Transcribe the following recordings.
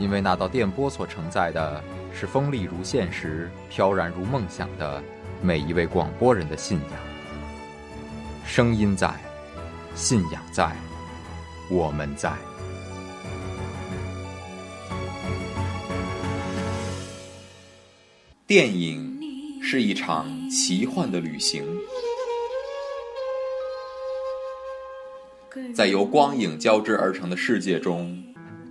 因为那道电波所承载的是锋利如现实、飘然如梦想的每一位广播人的信仰。声音在，信仰在，我们在。电影是一场奇幻的旅行。在由光影交织而成的世界中，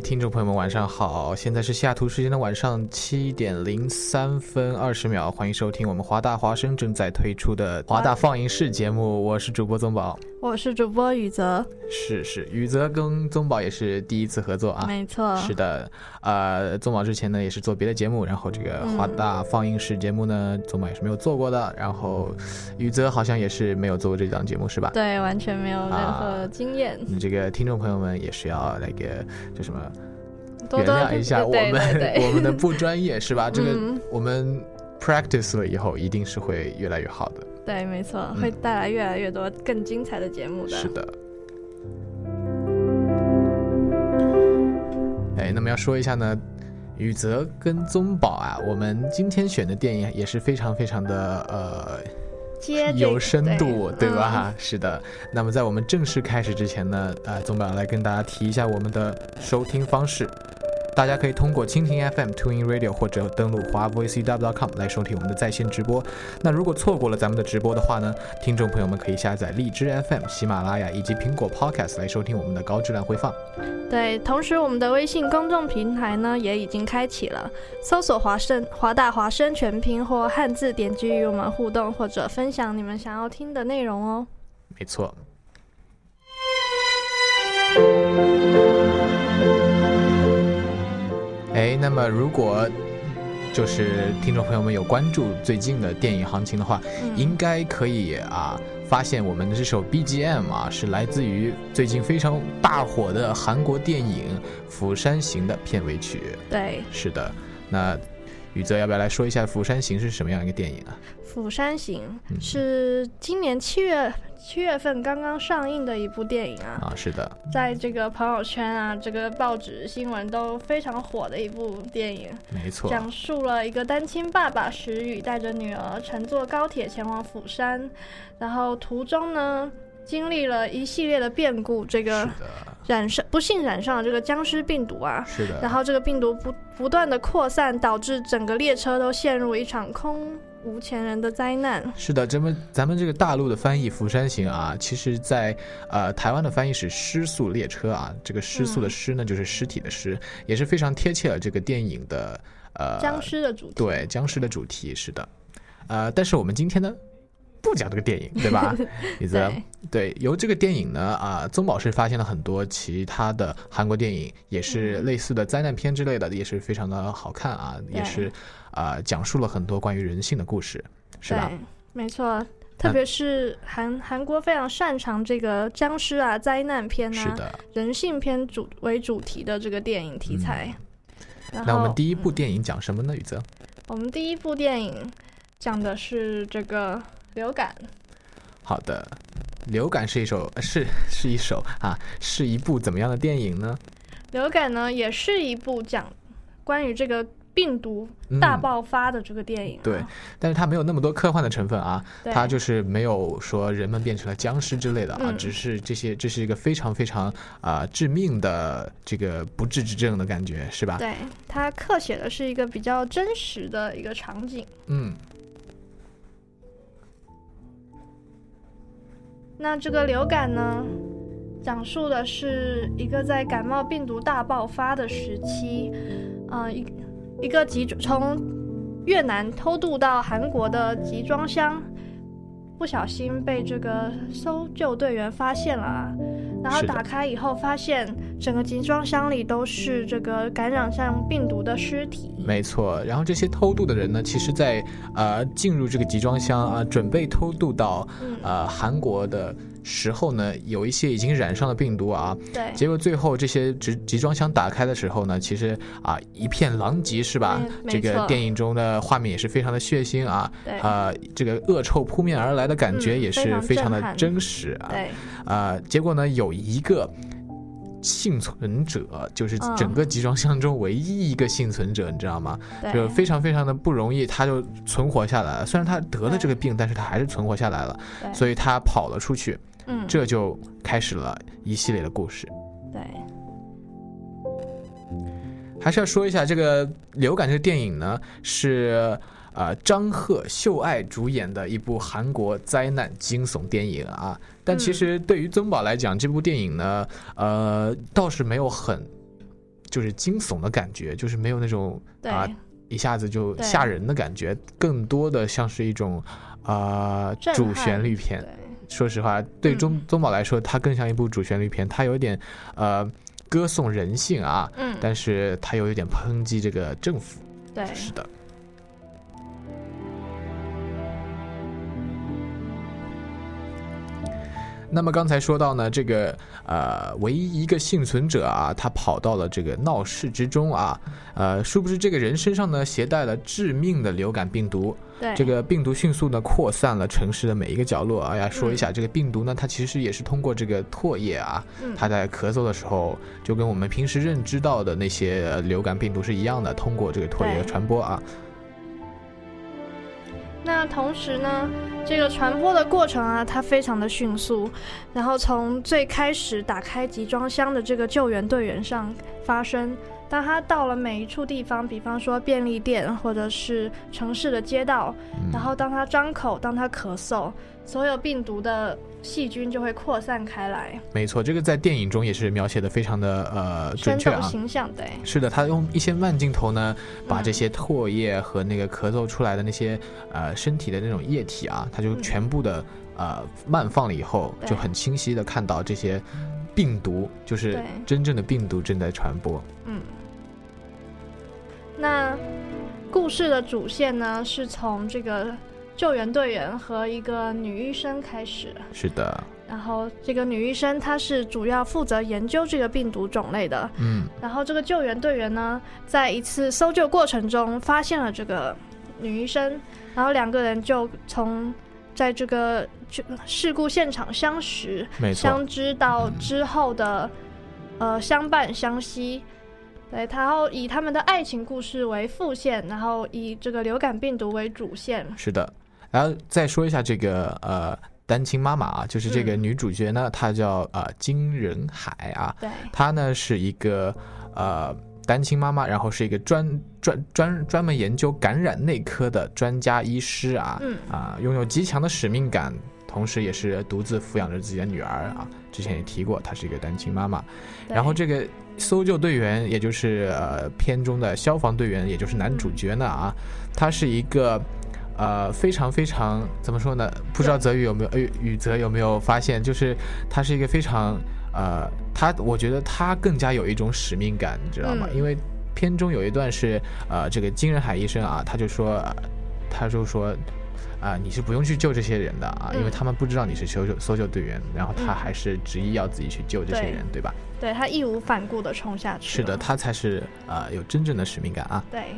听众朋友们，晚上好！现在是西雅图时间的晚上七点零三分二十秒，欢迎收听我们华大华生正在推出的华大放映室节目，我是主播宗宝。我是主播雨泽，是是，宇泽跟宗宝也是第一次合作啊。没错，是的，呃，宗宝之前呢也是做别的节目，然后这个华大放映室节目呢，宗宝也是没有做过的。然后宇泽好像也是没有做过这档节目，是吧？对，完全没有任啊何经验，你这个听众朋友们也是要那个叫什么？原谅一下我对们 我们的不专业是吧？这个嗯我们 practice 了以后，一定是会越来越好的。对，没错，会带来越来越多更精彩的节目的。是的。哎，那么要说一下呢，宇泽跟宗宝啊，我们今天选的电影也是非常非常的呃接有深度，对嗯吧？是的。那么在我们正式开始之前呢，呃，宗宝来跟大家提一下我们的收听方式。大家可以通过蜻蜓 FM、TuneIn Radio 或者登录华 voicew.com 来收听我们的在线直播。那如果错过了咱们的直播的话呢，听众朋友们可以下载荔枝 FM、喜马拉雅以及苹果 Podcast 来收听我们的高质量回放。对，同时我们的微信公众平台呢也已经开启了，搜索华盛华大华生全拼或汉字，点击与我们互动或者分享你们想要听的内容哦。没错。么如果就是听众朋友们有关注最近的电影行情的话，嗯应该可以啊发现我们的这首 BGM 啊是来自于最近非常大火的韩国电影《釜山行》的片尾曲。对，是的，那宇泽要不要来说一下《釜山行》是什么样一个电影啊？《釜山行嗯》是今年七月七月份刚刚上映的一部电影啊，啊，是的，在这个朋友圈啊、这个报纸新闻都非常火的一部电影，没错，讲述了一个单亲爸爸石宇带着女儿乘坐高铁前往釜山，然后途中呢经历了一系列的变故，这是个的，染上不幸染上了这个僵尸病毒啊，是的，然后这个病毒不不断的扩散，导致整个列车都陷入一场空无前人的灾难。是的，咱们咱们这个大陆的翻译《釜山行》啊，其实在呃台湾的翻译是“失速列车”啊，这个失速的嗯失呢，就是尸体的尸，也是非常贴切了这个电影的呃僵尸的主题，对僵尸的主题。是的，呃，但是我们今天呢，不讲这个电影，对吧？李泽对，对，由这个电影呢，啊、宗宝是发现了很多其他的韩国电影，也是类似的灾难片之类的，也是非常的好看啊，也是啊、讲述了很多关于人性的故事，是吧？没错。特别是韩韩国非常擅长这个僵尸啊、灾难片啊、是的。人性片主为主题的这个电影题材。然那我们第一部嗯电影讲什么呢？宇泽？我们第一部电影讲的是这个流感。好的，流感是一首呃是 是一首啊，是一部怎么样的电影呢？流感呢，也是一部讲关于这个病毒嗯大爆发的这个电影、啊对，但是它没有那么多科幻的成分啊，它就是没有说人们变成了僵尸之类的啊，嗯只是这些这是一个非常非常啊、致命的这个不治之症的感觉，是吧？对，它刻写的是一个比较真实的一个场景。嗯，那这个流感呢，讲述的是一个在感冒病毒大爆发的时期，呃，一一个集从越南偷渡到韩国的集装箱，不小心被这个搜救队员发现了啊，然后打开以后发现整个集装箱里都是这个感染上病毒的尸体。没错。然后这些偷渡的人呢，其实在呃进入这个集装箱啊、准备偷渡到嗯，呃韩国的时候呢，有一些已经染上了病毒啊，对，结果最后这些集集装箱打开的时候呢，其实啊一片狼藉是吧？这个电影中的画面也是非常的血腥啊，对啊这个恶臭扑面而来的感觉嗯也是非常的真实啊。对，啊，结果呢有一个。幸存者就是嗯整个集装箱中唯一一个幸存者，你知道吗？就非常非常的不容易，他就存活下来了。虽然他得了这个病，但是他还是存活下来了，所以他跑了出去，嗯，这就开始了一系列的故事。对。还是要说一下，这个《流感》这个电影呢，是呃张赫、秀爱主演的一部韩国灾难惊悚电影啊。但其实对于曾宝来讲，这部电影呢，呃，倒是没有很就是惊悚的感觉，就是没有那种啊、一下子就吓人的感觉，更多的像是一种啊、震主旋律片。说实话，对嗯宗宗宝来说，它更像一部主旋律片，它有点呃歌颂人性啊，嗯，但是它又有点抨击这个政府。对，是的。那么刚才说到呢，这个呃，唯一一个幸存者啊，他跑到了这个闹市之中啊，呃，殊不知这个人身上呢携带了致命的流感病毒，对，这个病毒迅速的扩散了城市的每一个角落。哎呀，说一下，这个病毒呢，它其实也是通过这个唾液啊，嗯。它在咳嗽的时候，就跟我们平时认知到的那些呃流感病毒是一样的，通过这个唾液对。传播啊。那同时呢，这个传播的过程啊，它非常的迅速，然后从最开始打开集装箱的这个救援队员上发生，当他到了每一处地方，比方说便利店或者是城市的街道，嗯。然后当他张口，当他咳嗽，所有病毒的细菌就会扩散开来，没错，这个在电影中也是描写的非常的呃准确啊。形象，对，是的，他用一些慢镜头呢，把嗯这些唾液和那个咳嗽出来的那些呃身体的那种液体啊，他就嗯全部的呃慢放了以后，就很清晰的看到这些病毒，就是真正的病毒正在传播。嗯，那故事的主线呢，是从这个救援队员和一个女医生开始。是的，然后这个女医生她是主要负责研究这个病毒种类的。嗯，然后这个救援队员呢，在一次搜救过程中发现了这个女医生，然后两个人就从在这个就事故现场相识，相，知到之后的、呃相伴相惜。对，然后以他们的爱情故事为副线，然后以这个流感病毒为主线。是的。然后再说一下这个呃单亲妈妈啊，就是这个嗯。女主角呢，她叫呃金仁海啊，对，她呢是一个呃单亲妈妈，然后是一个专专专专门研究感染内科的专家医师啊，嗯。啊，拥有极强的使命感，同时也是独自抚养着自己的女儿啊。之前也提过，她是一个单亲妈妈。然后这个搜救队员，也就是呃片中的消防队员，也就是男主角呢啊，他是一个呃非常非常怎么说呢？不知道泽宇有没有呃宇泽有没有发现，就是他是一个非常呃他我觉得他更加有一种使命感，你知道吗？嗯因为片中有一段是呃这个金仁海医生啊，他就说呃他就说。啊、你是不用去救这些人的啊，因为嗯他们不知道你是搜救搜救队员，然后他嗯还是执意要自己去救这些对人，对吧？对他义无反顾的冲下去。是的，，他才是呃有真正的使命感啊。对，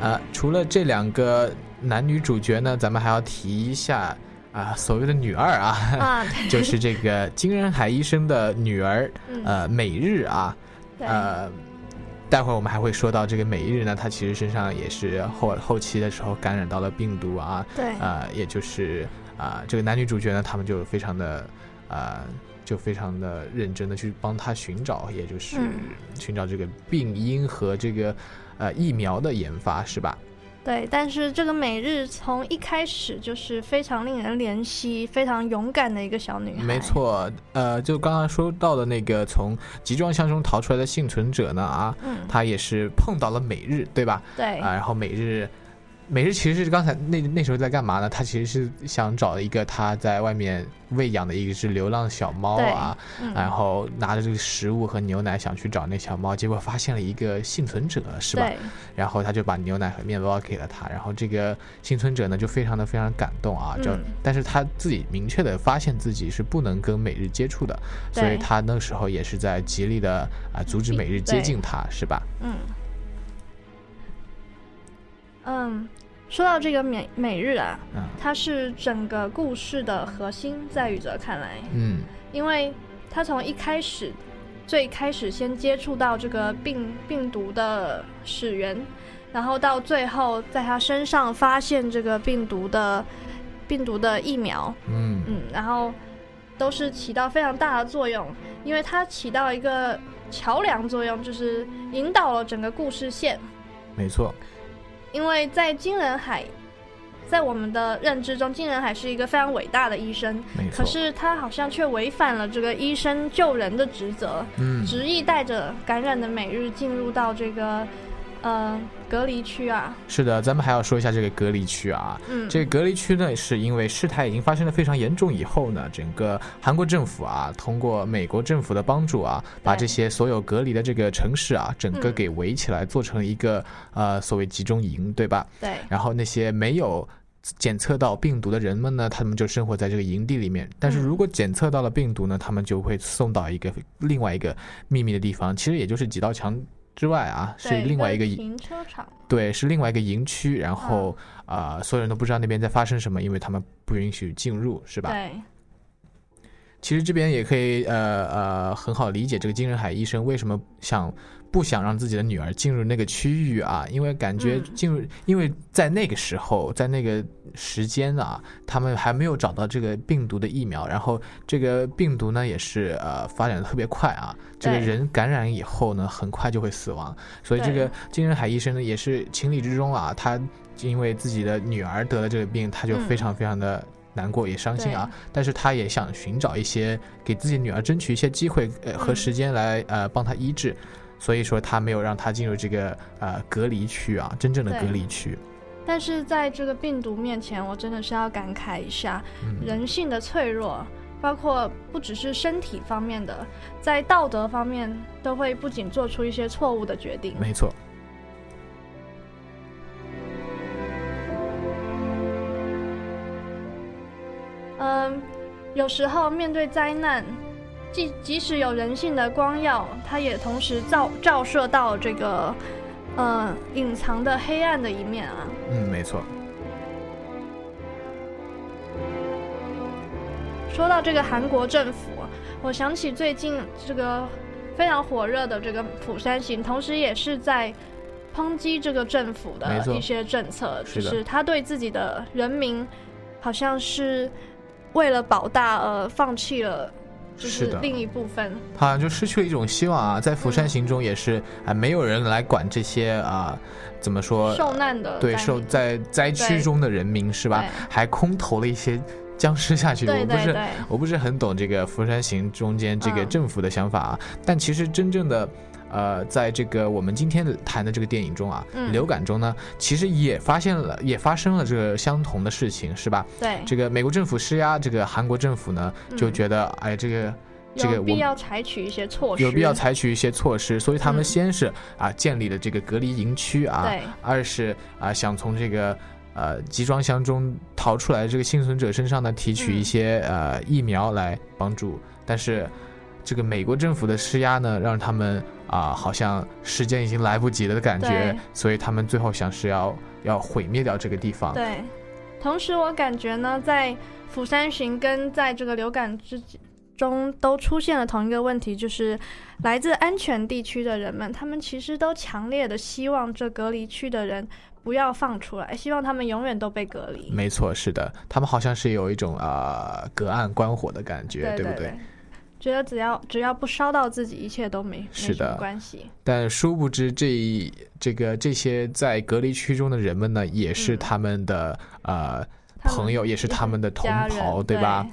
呃，除了这两个男女主角呢，咱们还要提一下啊、所谓的女二啊，啊，就是这个金仁海医生的女儿，嗯呃，美日啊，对，呃，待会儿我们还会说到这个美日呢，她其实身上也是后后期的时候感染到了病毒啊，对，呃，也就是啊、这个男女主角呢，他们就非常的呃，就非常的认真的去帮他寻找，也就是嗯寻找这个病因和这个呃疫苗的研发，是吧？对，但是这个美日从一开始就是非常令人怜惜、非常勇敢的一个小女孩。没，错，呃，就刚刚说到的那个从集装箱中逃出来的幸存者呢，啊，嗯，他也是碰到了美日，对吧？对，啊，然后每日，每日其实是刚才那那时候在干嘛呢？他其实是想找一个他在外面喂养的一只流浪小猫啊，嗯然后拿着这个食物和牛奶想去找那小猫，结果发现了一个幸存者，是吧？对，然后他就把牛奶和面包给了他，然后这个幸存者呢就非常的非常感动啊，就、嗯但是他自己明确的发现自己是不能跟美日接触的，所以他那时候也是在极力的啊、阻止美日接近他，是吧？嗯，嗯，说到这个美美日啊，嗯。它是整个故事的核心，在宇哲看来，嗯，因为他从一开始，最开始先接触到这个病病毒的始源，然后到最后在他身上发现这个病毒的病毒的疫苗，嗯。嗯，然后都是起到非常大的作用，因为它起到一个桥梁作用，就是引导了整个故事线。没错，因为在金仁海，在我们的认知中，金仁海是一个非常伟大的医生，可是他好像却违反了这个医生救人的职责，嗯，执意带着感染的每日进入到这个呃隔离区啊，是的，咱们还要说一下这个隔离区啊。嗯，这个隔离区呢，是因为事态已经发生的非常严重以后呢，整个韩国政府啊，通过美国政府的帮助啊，把这些所有隔离的这个城市啊，整个嗯给围起来，做成一个呃所谓集中营，对吧？对，然后那些没有检测到病毒的人们呢，他们就生活在这个营地里面。但是嗯如果检测到了病毒呢，他们就会送到一个另外一个秘密的地方，其实也就是几道墙之外啊，是另外一个营停车场，对，是另外一个营区，然后嗯啊、所有人都不知道那边在发生什么，因为他们不允许进入，是吧？对，其实这边也可以呃呃很好理解这个金仁海医生为什么想不想让自己的女儿进入那个区域啊，因为感觉嗯。进入，因为在那个时候，在那个时间啊，他们还没有找到这个病毒的疫苗，然后这个病毒呢也是呃发展的特别快啊，这个人感染以后呢，很快就会死亡，所以这个金仁海医生呢也是情理之中啊，他因为自己的女儿得了这个病，他就嗯。非常非常的。难过也伤心啊，但是他也想寻找一些给自己女儿争取一些机会呃和嗯。时间来呃帮她医治，所以说他没有让他进入这个呃隔离区啊，真正的隔离区。但是在这个病毒面前，我真的是要感慨一下嗯，人性的脆弱，包括不只是身体方面的，在道德方面都会不仅做出一些错误的决定。没错，嗯，有时候面对灾难，即即使有人性的光耀，它也同时照照射到这个呃隐藏的黑暗的一面啊。嗯，没错，说到这个韩国政府，我想起最近这个非常火热的这个釜山行，同时也是在抨击这个政府的一些政策，就是他对自己的人民好像是为了保大而放弃了，就是的另一部分。好像就失去了一种希望啊。在釜山行中也是啊、没有人来管这些啊、怎么说受难的对受在灾区中的人民是吧？还空投了一些僵尸下去，我不是我不是很懂这个《釜山行》中间这个嗯政府的想法啊，但其实真正的呃，在这个我们今天谈的这个电影中啊，嗯。流感中呢，其实也发现了，也发生了这个相同的事情，是吧？对，这个美国政府施压，这个韩国政府呢就嗯觉得，哎，这个这个有必我要采取一些措施，有必要采取一些措施，所以他们嗯。先是啊建立了这个隔离营区啊，对。二是啊想从这个呃集装箱中逃出来这个幸存者身上呢提取一嗯。些、呃疫苗来帮助，但是这个美国政府的施压呢，让他们啊、好像时间已经来不及了的感觉，所以他们最后想是要要毁灭掉这个地方。对，同时我感觉呢，在釜山行跟在这个流感之中都出现了同一个问题，就是来自安全地区的人们，他们其实都强烈的希望这隔离区的人不要放出来，希望他们永远都被隔离。没错，是的，他们好像是有一种呃隔岸观火的感觉，不对对？觉得只要只要不烧到自己，一切都没没是的什么关系。但殊不知这一这个这些在隔离区中的人们呢，也是嗯他们的、呃朋友，也是他们的同袍，对吧？？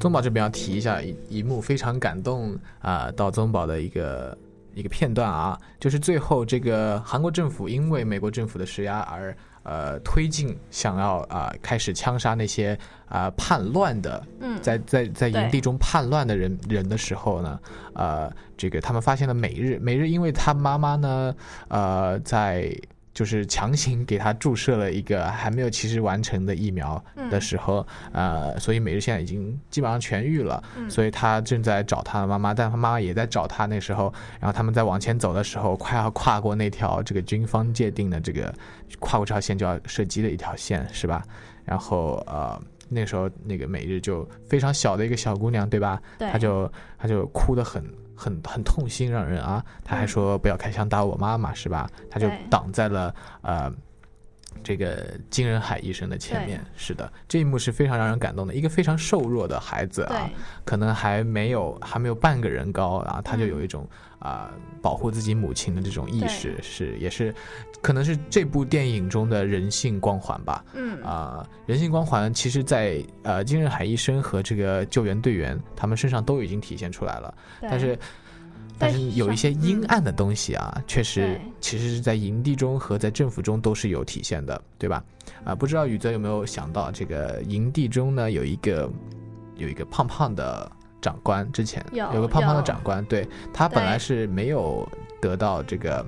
宗宝这边要提一下一一幕非常感动啊、到宗宝的一个一个片段啊，就是最后这个韩国政府因为美国政府的施压而呃推进想要啊、开始枪杀那些啊、叛乱的嗯，在在在营地中叛乱的人人的时候呢，呃，这个他们发现了美日，美日因为他妈妈呢，呃，在就是强行给他注射了一个还没有其实完成的疫苗的嗯时候，呃，所以美日现在已经基本上痊愈了，嗯所以他正在找他的妈妈，但他妈妈也在找他。那时候，然后他们在往前走的时候，快要跨过那条这个军方界定的这个跨过这条线就要射击的一条线，是吧？然后呃，那时候那个美日就非常小的一个小姑娘，对吧？对，她就她就哭得很很很痛心，让人啊，他还说不要开枪打我妈妈，是吧？他就挡在了呃。这个金仁海医生的前面，是的，这一幕是非常让人感动的。一个非常瘦弱的孩子啊，可能还没有还没有半个人高啊，他就嗯有一种啊、保护自己母亲的这种意识，是也是可能是这部电影中的人性光环吧。嗯啊、人性光环其实在，呃金仁海医生和这个救援队员他们身上都已经体现出来了，但是。但是有一些阴暗的东西啊，确实其实是在营地中和在政府中都是有体现的，对吧？啊、不知道宇泽有没有想到，这个营地中呢有一个有一个胖胖的长官，之前有个胖胖的长官，对他本来是没有得到这个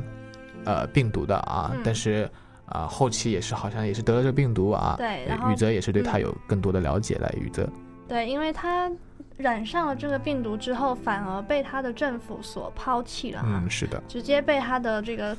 呃病毒的啊，嗯。但是啊、后期也是好像也是得了这个病毒啊。对然后宇泽也是对他嗯。有更多的了解来，宇泽。对，因为他染上了这个病毒之后，反而被他的政府所抛弃了哈，嗯是的，直接被他的这个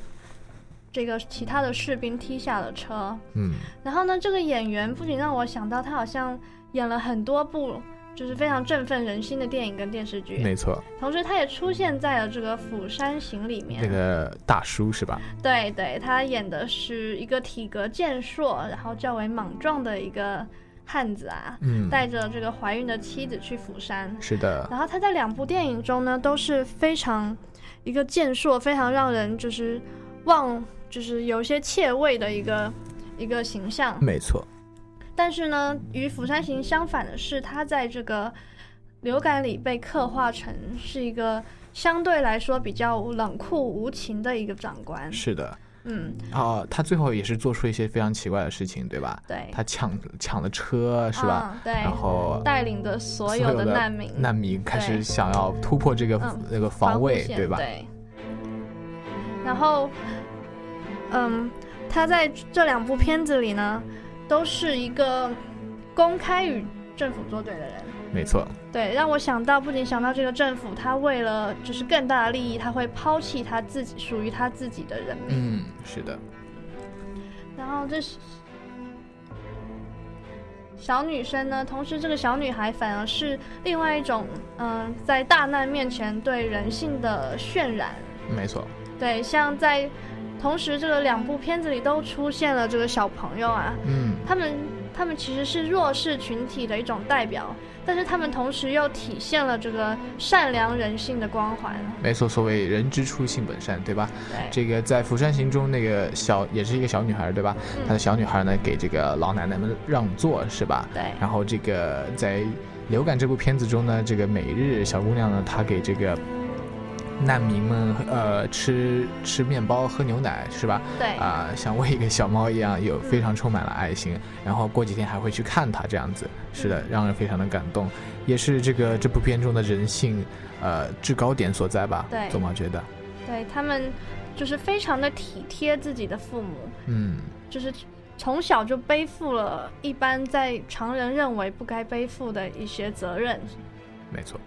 这个其他的士兵踢下了车。嗯。然后呢，这个演员不仅让我想到他好像演了很多部就是非常振奋人心的电影跟电视剧，没错，同时他也出现在了这个《釜山行》里面。那个大叔是吧？对对，他演的是一个体格健硕，然后较为莽撞的一个汉子啊，嗯，带着这个怀孕的妻子去釜山。是的，然后他在两部电影中呢，都是非常一个健硕，非常让人就是望，就是有一些怯畏的一个一个形象。没错，但是呢，与《釜山行》相反的是，他在这个流感里被刻画成是一个相对来说比较冷酷无情的一个长官。是的。嗯，哦，他最后也是做出一些非常奇怪的事情，对吧？对，他抢抢了车是吧？嗯对，然后带领的所有的难民，难民开始想要突破这个嗯那个防卫，对吧？对。然后，嗯，他在这两部片子里呢，都是一个公开与政府作对的人。没错，对，让我想到，不仅想到这个政府，他为了就是更大的利益，他会抛弃他自己属于他自己的人民。嗯，是的，然后这是小女生呢，同时这个小女孩反而是另外一种，嗯、在大难面前对人性的渲染。没错，对，像在同时这个两部片子里都出现了这个小朋友啊，嗯，他们他们其实是弱势群体的一种代表，但是他们同时又体现了这个善良人性的光环。没错，所谓人之初性本善，对吧？对，这个在《釜山行》中，那个小也是一个小女孩，对吧？嗯她的小女孩呢，给这个老奶奶们让座，是吧？对然后这个在《流感》这部片子中呢，这个每日小姑娘呢，她给这个难民们呃吃吃面包、喝牛奶，是吧？对，啊、像喂一个小猫一样，有非常充满了爱心。然后过几天还会去看它，这样子，是的，让人非常的感动，也是这个这部片中的人性呃制高点所在吧？对总毛觉得，对他们就是非常的体贴自己的父母，嗯。就是从小就背负了一般在常人认为不该背负的一些责任。没错。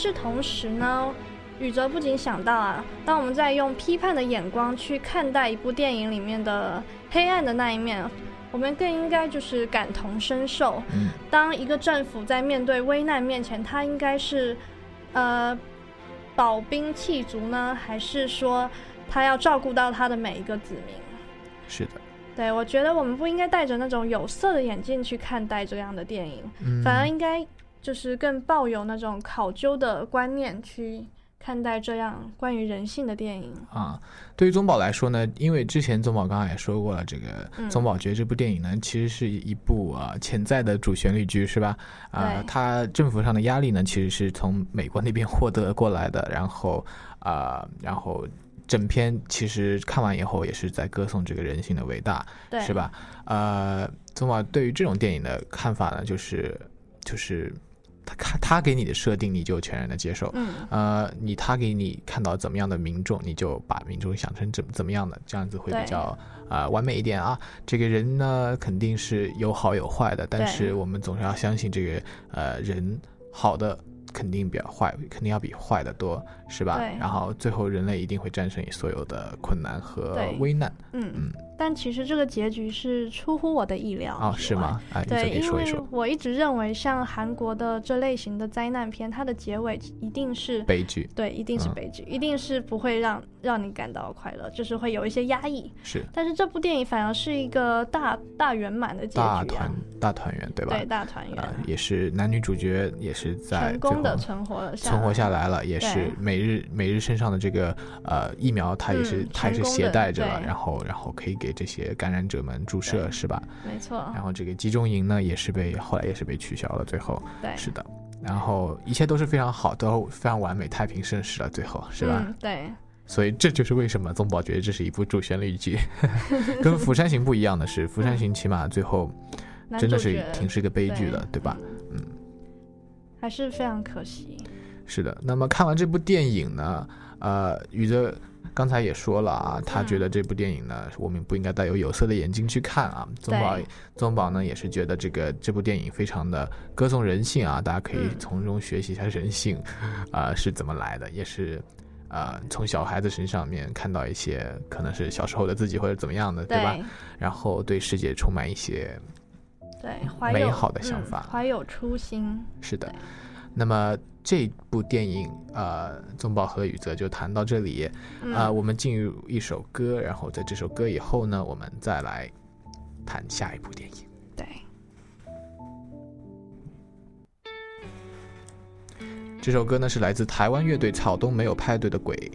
是同时呢，宇哲不仅想到啊，当我们在用批判的眼光去看待一部电影里面的黑暗的那一面，我们更应该就是感同身受。嗯当一个政府在面对危难面前，他应该是呃保兵弃卒呢，还是说他要照顾到他的每一个子民？是的，对我觉得我们不应该戴着那种有色的眼镜去看待这样的电影，嗯，反而应该就是更抱有那种考究的观念去看待这样关于人性的电影。啊，对于宗宝来说呢，因为之前宗宝刚刚也说过了，这个嗯宗宝觉得这部电影呢，其实是一部啊、潜在的主旋律剧，是吧？啊、对它政府上的压力呢，其实是从美国那边 获得过来的，然后啊、然后整篇其实看完以后也是在歌颂这个人性的伟大，对，是？吧？呃，宗宝对于这种电影的看法呢，就是就是他看他给你的设定，你就全然的接受。嗯，呃，你他给你看到怎么样的民众，你就把民众想成怎怎么样的，这样子会比较啊、呃完美一点啊。这个人呢，肯定是有好有坏的，但是我们总是要相信这个呃人好的肯定比较坏，肯定要比坏的多，是吧？对？然后最后人类一定会战胜所有的困难和危难。嗯。嗯，但其实这个结局是出乎我的意料啊？是吗？哎，对，因为我一直认为像韩国的这类型的灾难片，它的结尾一定是悲剧对，一定是嗯悲剧，一定是不会让让你感到快乐，就是会有一些压抑。是但是这部电影反而是一个大大圆满的结局、啊，大团大团圆，对吧？对大团圆，啊、也是男女主角也是在成功的存活了存活下来了，也是每日每日身上的这个呃疫苗，它也是、嗯它也是携带着了，然后然后可以给这些感染者们注射，是吧？没错，然后这个集中营呢，也是被后来也是被取消了，最后对，是的，然后一切都是非常好，都非常完美，太平盛世了，最后是吧？嗯，对，所以这就是为什么宗宝觉得这是一部主旋律剧，跟《釜山行》不一样的是，《釜山行》起码最后真的是挺是一个悲剧的，对吧？嗯，还是非常可惜。是的，那么看完这部电影呢，呃，宇哲刚才也说了啊，他嗯觉得这部电影呢，我们不应该带有有色的眼睛去看啊。宗宝，宗宝呢也是觉得这个这部电影非常的歌颂人性啊，大家可以嗯从中学习一下人性，啊、是怎么来的，也是。呃，从小孩子身上面看到一些可能是小时候的自己或者怎么样的，对吧？然后对世界充满一些对，怀美好的想嗯法怀有初心。是的对，那么这部电影，呃，宗保和宇泽就谈到这里，嗯啊、我们进入一首歌，然后在这首歌以后呢，我们再来谈下一部电影。对，这首歌呢是来自台湾乐队草东没有派对的鬼。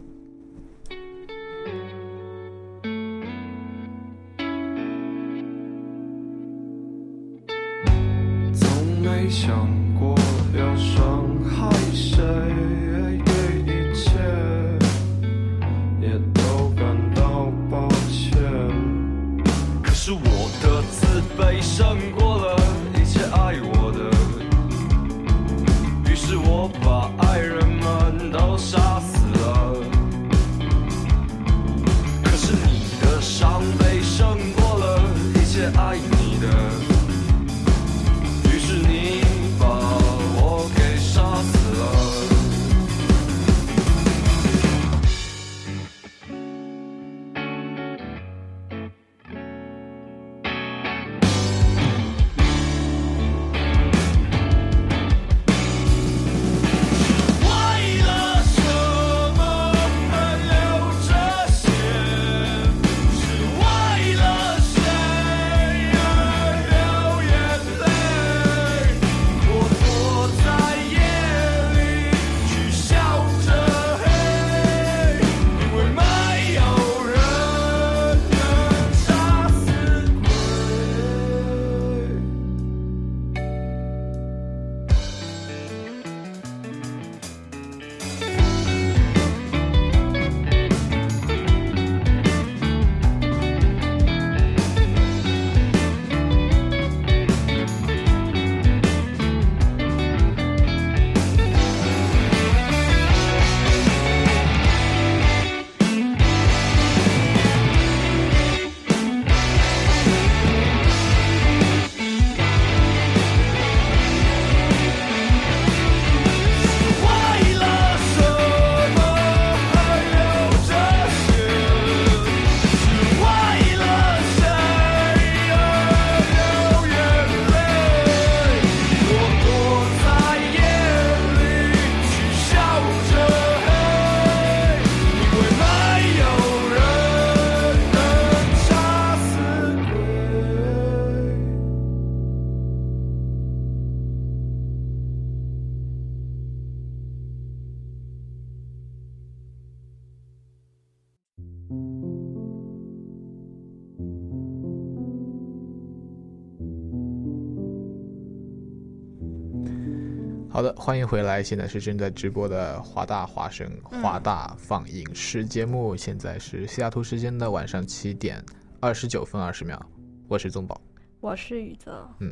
欢迎回来，现在是正在直播的华大华声嗯华大放映室节目，现在是西雅图时间的晚上七点二十九分二十秒，我是宗宝。我是宇泽，嗯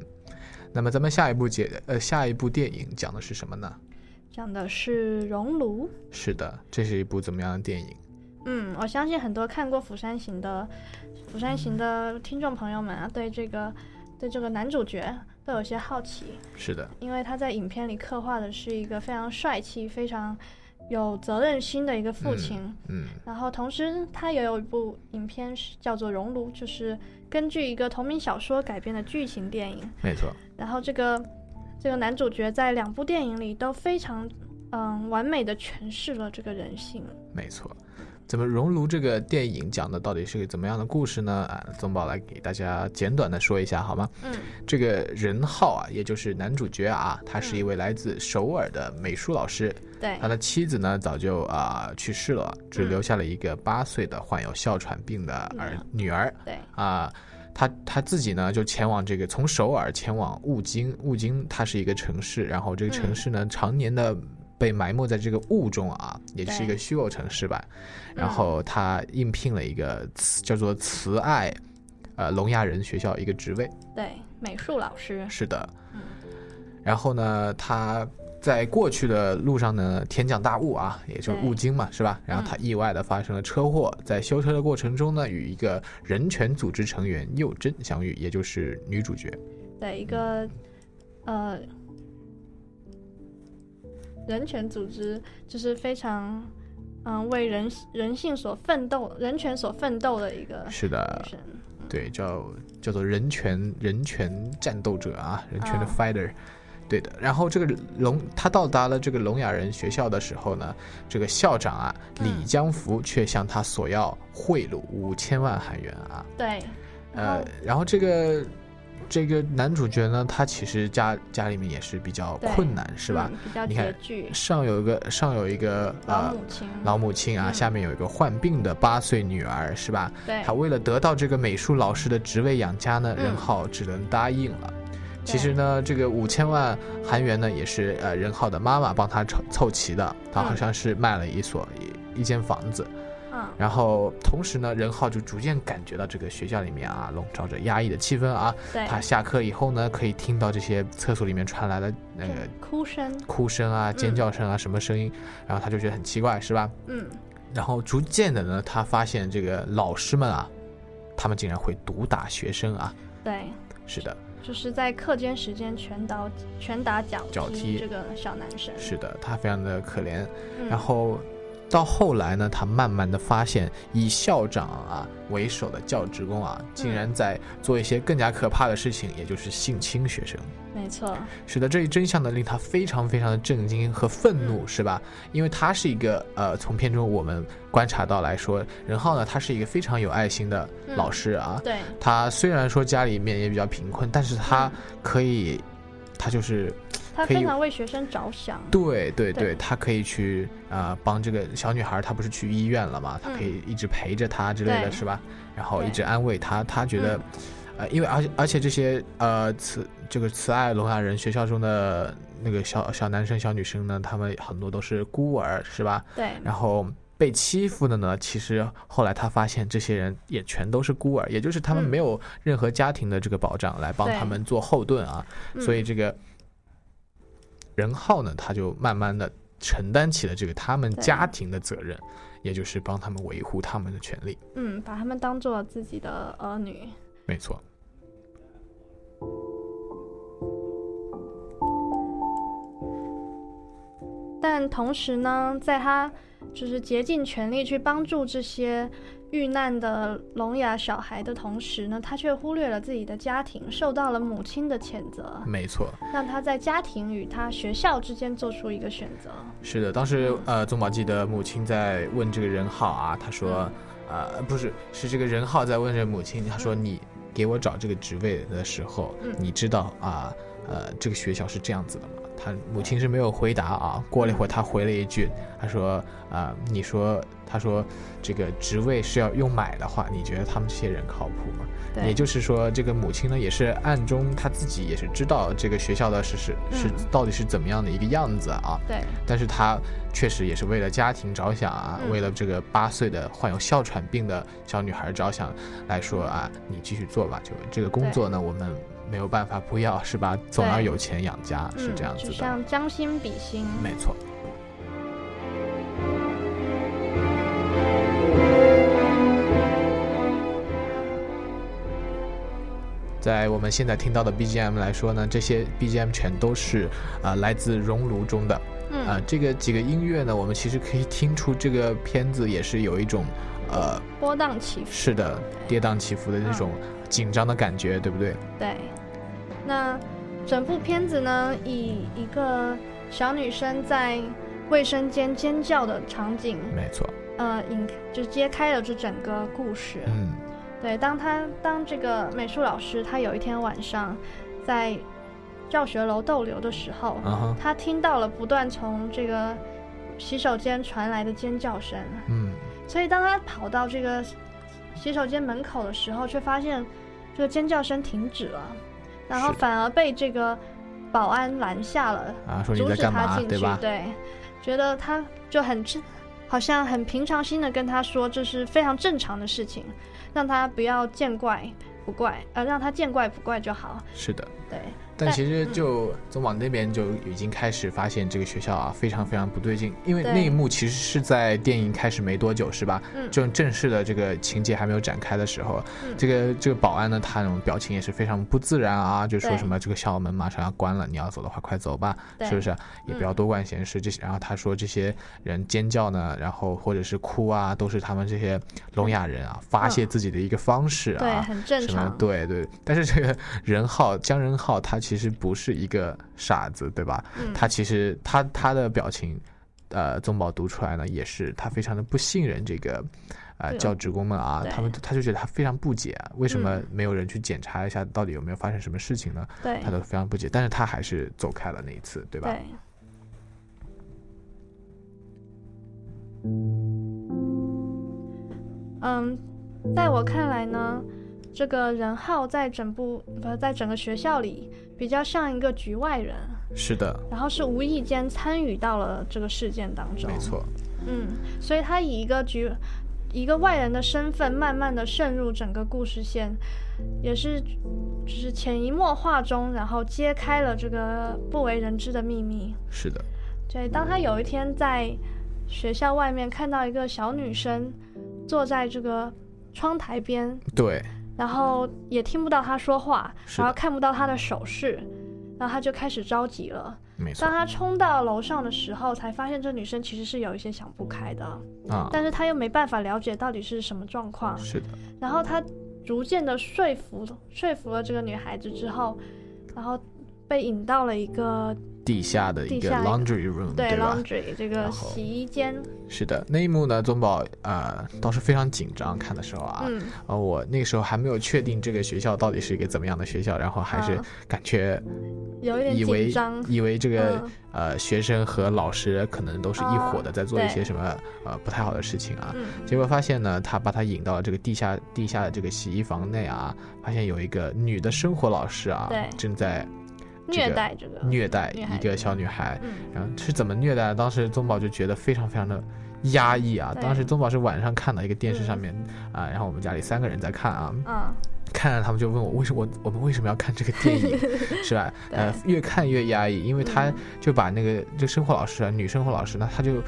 那么咱们下一部节呃下一部电影讲的是什么呢？讲的是熔炉。是的，这是一部怎么样的电影？嗯，我相信很多看过《釜山行》的《釜山行》的听众朋友们啊，对这个对这个男主角都有些好奇，是的，因为他在影片里刻画的是一个非常帅气、非常有责任心的一个父亲。嗯，然后同时，他也有一部影片是叫做《熔炉》，就是根据一个同名小说改编的剧情电影。没错，然后这个这个男主角在两部电影里都非常嗯完美的诠释了这个人性。没错。咱们《熔炉》这个电影讲的到底是个怎么样的故事呢？啊，宗宝来给大家简短的说一下好吗？嗯这个任浩啊，也就是男主角啊，他是一位来自首尔的美术老师，对他的妻子呢早就啊、去世了，只嗯留下了一个八岁的患有哮喘病的儿女儿对啊。他他自己呢，就前往这个从首尔前往雾津，雾津它是一个城市，然后这个城嗯市呢，常年的被埋没在这个雾中啊，也是一个虚构城市吧。然嗯后他应聘了一个慈叫做慈爱，呃聋哑人学校一个职位。对，美术老师。是的，嗯然后呢，他在过去的路上呢，天降大雾啊，也就是雾经嘛，是吧？然后他意外的发生了车祸，在修车的过程中呢，与一个人权组织成员佑真相遇，也就是女主角。对一个呃人权组织，就是非常嗯为人人性所奋斗、人权所奋斗的一个是的。对，叫叫做人权人权战斗者啊，人权的啊 fighter。对的，然后这个聋，他到达了这个聋哑人学校的时候呢，这个校长啊李嗯江福却向他索要贿赂五千万韩元啊，对，呃，然后这个这个男主角呢，他其实家家里面也是比较困难，是吧？嗯比较你看拮据，上有一个上有一个老呃母亲，老母亲啊，嗯下面有一个患病的八岁女儿，是吧？对他为了得到这个美术老师的职位养家呢，嗯任浩只能答应了。其实呢，这个五千万韩元呢，也是呃任浩的妈妈帮他凑凑齐的。他好像是卖了一所一一间房子，嗯然后同时呢，任浩就逐渐感觉到这个学校里面啊笼罩着压抑的气氛啊。对，他下课以后呢，可以听到这些厕所里面传来的那个 哭声，哭声啊、尖叫声啊，什么声音，然后他就觉得很奇怪，是吧？嗯，然后逐渐的呢，他发现这个老师们啊，他们竟然会毒打学生啊。对，是的，就是在课间时间拳打拳打脚脚踢这个小男生。是的，他非常的可怜。嗯然后到后来呢，他慢慢的发现，以校长啊为首的教职工啊，竟然在做一些更加可怕的事情，也就是性侵学生。没错，使得，这一真相呢，令他非常非常的震惊和愤怒，是吧？因为他是一个呃，从片中我们观察到来说，任浩呢，他是一个非常有爱心的老师啊。对，他虽然说家里面也比较贫困，但是他可以，他就是他非常为学生着想。对对对，对他可以去啊、呃帮这个小女孩，她不是去医院了嘛？他可以一直陪着她之类的对是吧？然后一直安慰她，她觉得嗯，呃，因为而且而且这些呃慈这个慈爱聋哑人学校中的那个小小男生小女生呢，他们很多都是孤儿是吧？对，然后被欺负的呢，其实后来他发现这些人也全都是孤儿，也就是他们嗯没有任何家庭的这个保障来帮他们做后盾啊，嗯所以这个任浩呢，他就慢慢的承担起了这个他们家庭的责任，也就是帮他们维护他们的权利。嗯，把他们当做自己的儿女。没错，但同时呢，在他就是竭尽全力去帮助这些遇难的聋哑小孩的同时呢，他却忽略了自己的家庭，受到了母亲的谴责，没错，让他在家庭与他学校之间做出一个选择。是的。当时呃，宗保记得母亲在问这个任浩啊，他说，呃，不是，是这个任浩在问这个母亲，他说你给我找这个职位的时候，嗯你知道啊，呃，这个学校是这样子的吗？他母亲是没有回答啊。过了一会儿，他回了一句，他说啊、你说，他说这个职位是要用买的话，你觉得他们这些人靠谱吗？也就是说，这个母亲呢，也是暗中她自己也是知道这个学校的是是是嗯到底是怎么样的一个样子啊。对但是她确实也是为了家庭着想啊，嗯为了这个八岁的患有哮喘病的小女孩着想来说啊，你继续做吧，就这个工作呢，我们没有办法不要，是吧？总要有钱养家，是这样子的。像将心比心。没错。在我们现在听到的 BGM 来说呢，这些 BGM 全都是啊、呃来自熔炉中的嗯，啊、这个几个音乐呢，我们其实可以听出这个片子也是有一种呃，波荡起伏。是的，跌宕起伏的那种紧张的感觉，对不对？对，那整部片子呢，以一个小女生在卫生间尖叫的场景，没错，呃，引就揭开了这整个故事。嗯，对，当他当这个美术老师，他有一天晚上在教学楼逗留的时候，啊哈，他听到了不断从这个洗手间传来的尖叫声，嗯，所以当他跑到这个洗手间门口的时候，却发现这个尖叫声停止了，然后反而被这个保安拦下了，啊，说你阻止在干嘛，他进去。对吧？对，觉得他就很正，好像很平常心的跟他说这是非常正常的事情，让他不要见怪不怪，呃，让他见怪不怪就好。是的。对，但但其实就总网那边就已经开始发现这个学校啊非常非常不对劲，因为那一幕其实是在电影开始没多久是吧？嗯就正式的这个情节还没有展开的时候，嗯这个这个保安呢，他那种表情也是非常不自然啊，就说什么这个校门马上要关了，你要走的话快走吧，是不是？也不要多管闲事。这些，然后他说这些人尖叫呢，然后或者是哭啊，都是他们这些聋哑人啊发泄自己的一个方式啊。嗯对，很正什么常。对对，但是这个任浩江仁浩他其实不是一个傻子，对吧？嗯他其实他他的表情，呃，宗宝读出来呢，也是他非常的不信任这个。呃，教职工们啊，他们他就觉得他非常不解、啊，为什么嗯没有人去检查一下到底有没有发生什么事情呢？对他都非常不解，但是他还是走开了那一次，对吧？对。嗯，在我看来呢，这个任浩在整部不在整个学校里比较像一个局外人，是的，然后是无意间参与到了这个事件当中。没。错，嗯，所以他以一个局一个外人的身份慢慢的渗入整个故事线，也是就是潜移默化中，然后揭开了这个不为人知的秘密。是的，对，当他有一天在学校外面看到一个小女生坐在这个窗台边，对，然后也听不到他说话，然后看不到他的手势，然后他就开始着急了。没错。当他冲到楼上的时候，才发现这女生其实是有一些想不开的，啊，但是他又没办法了解到底是什么状况。是的，然后他逐渐的说服说服了这个女孩子之后，然后被引到了一个地下的一个 laundry room，对吧？laundry 这个洗衣间，是的，那一幕呢，宗宝呃倒是非常紧张，看的时候啊，嗯。呃，我那个时候还没有确定这个学校到底是一个怎么样的学校，然后还是嗯。感觉有一点以为紧张。以为这个、嗯。呃学生和老师可能都是一伙的，啊在做一些什么呃不太好的事情啊。嗯。结果发现呢，他把他引到了这个地下地下的这个洗衣房内啊，发现有一个女的生活老师啊，正在这虐待这个虐待一个小女孩。嗯。然后是怎么虐待的？当时宗宝就觉得非常非常的压抑啊。当时宗宝是晚上看到一个电视上嗯。面啊、然后我们家里三个人在看啊，嗯。看着他们就问我为什么我我们为什么要看这个电影，是吧？呃，越看越压抑，因为他嗯。就把那个这生活老师啊，女生活老师呢，他就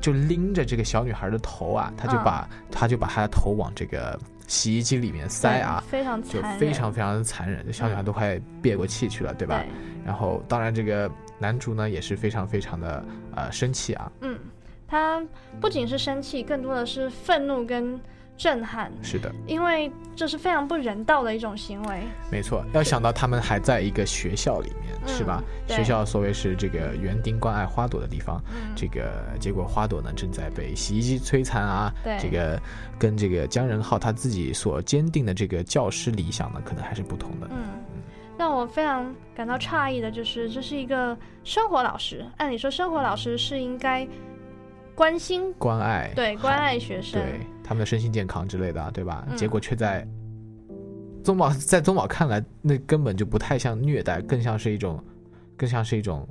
就拎着这个小女孩的头啊，他就嗯。把、他就把她的头往这个洗衣机里面塞啊。非常就非常非常的残忍，这小女孩都快憋过气去了，对吧？对然后，当然这个男主呢也是非常非常的呃生气啊，嗯，他不仅是生气，更多的是愤怒跟震撼，是的，因为这是非常不人道的一种行为。没错。要想到他们还在一个学校里面，嗯是吧？对学校所谓是这个园丁关爱花朵的地方，嗯这个结果花朵呢正在被洗衣机摧残啊，对这个跟这个姜仁浩他自己所坚定的这个教师理想呢，可能还是不同的。嗯，让我非常感到诧异的就是，这是一个生活老师。按理说，生活老师是应该关心关爱，对关爱学生，对他们的身心健康之类的啊，对吧？嗯结果却在宗宝 在宗宝看来，那根本就不太像虐待，更像是一种，更像是一种